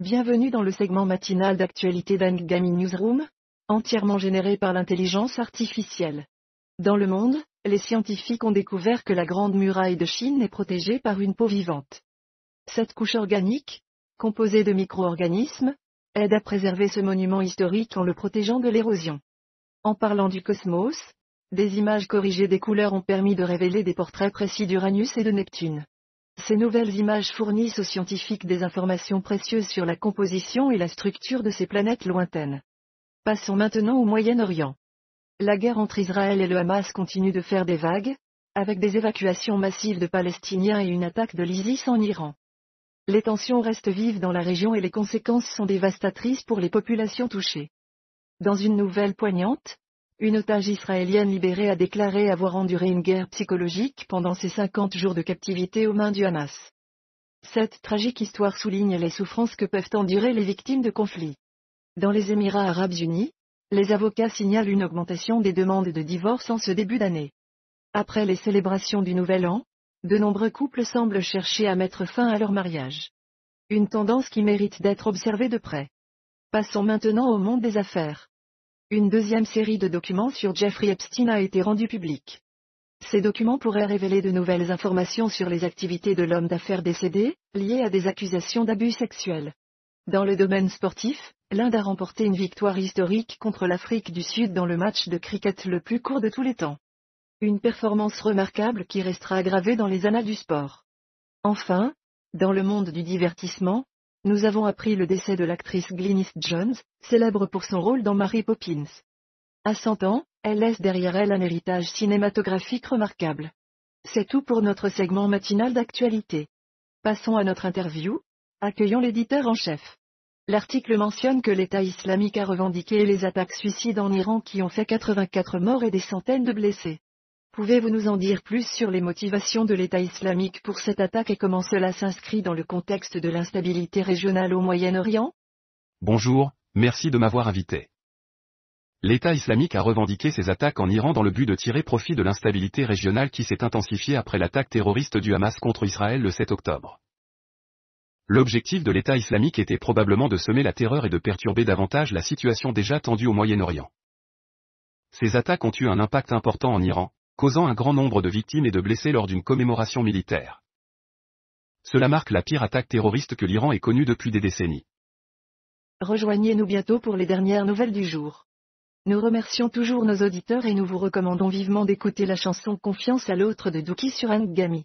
Bienvenue dans le segment matinal d'actualité d'Angami Newsroom, entièrement généré par l'intelligence artificielle. Dans le monde, les scientifiques ont découvert que la Grande Muraille de Chine est protégée par une peau vivante. Cette couche organique, composée de micro-organismes, aide à préserver ce monument historique en le protégeant de l'érosion. En parlant du cosmos, des images corrigées des couleurs ont permis de révéler des portraits précis d'Uranus et de Neptune. Ces nouvelles images fournissent aux scientifiques des informations précieuses sur la composition et la structure de ces planètes lointaines. Passons maintenant au Moyen-Orient. La guerre entre Israël et le Hamas continue de faire des vagues, avec des évacuations massives de Palestiniens et une attaque de l'ISIS en Iran. Les tensions restent vives dans la région et les conséquences sont dévastatrices pour les populations touchées. Dans une nouvelle poignante, une otage israélienne libérée a déclaré avoir enduré une guerre psychologique pendant ses 50 jours de captivité aux mains du Hamas. Cette tragique histoire souligne les souffrances que peuvent endurer les victimes de conflits. Dans les Émirats arabes unis, les avocats signalent une augmentation des demandes de divorce en ce début d'année. Après les célébrations du Nouvel An, de nombreux couples semblent chercher à mettre fin à leur mariage. Une tendance qui mérite d'être observée de près. Passons maintenant au monde des affaires. Une deuxième série de documents sur Jeffrey Epstein a été rendue publique. Ces documents pourraient révéler de nouvelles informations sur les activités de l'homme d'affaires décédé, liées à des accusations d'abus sexuels. Dans le domaine sportif, l'Inde a remporté une victoire historique contre l'Afrique du Sud dans le match de cricket le plus court de tous les temps. Une performance remarquable qui restera gravée dans les annales du sport. Enfin, dans le monde du divertissement, nous avons appris le décès de l'actrice Glynis Jones, célèbre pour son rôle dans Mary Poppins. À 100 ans, elle laisse derrière elle un héritage cinématographique remarquable. C'est tout pour notre segment matinal d'actualité. Passons à notre interview. Accueillons l'éditeur en chef. L'article mentionne que l'État islamique a revendiqué les attaques suicides en Iran qui ont fait 84 morts et des centaines de blessés. Pouvez-vous nous en dire plus sur les motivations de l'État islamique pour cette attaque et comment cela s'inscrit dans le contexte de l'instabilité régionale au Moyen-Orient? Bonjour, merci de m'avoir invité. L'État islamique a revendiqué ses attaques en Iran dans le but de tirer profit de l'instabilité régionale qui s'est intensifiée après l'attaque terroriste du Hamas contre Israël le 7 octobre. L'objectif de l'État islamique était probablement de semer la terreur et de perturber davantage la situation déjà tendue au Moyen-Orient. Ces attaques ont eu un impact important en Iran, causant un grand nombre de victimes et de blessés lors d'une commémoration militaire. Cela marque la pire attaque terroriste que l'Iran ait connue depuis des décennies. Rejoignez-nous bientôt pour les dernières nouvelles du jour. Nous remercions toujours nos auditeurs et nous vous recommandons vivement d'écouter la chanson Confiance à l'autre de Dookie sur Angami.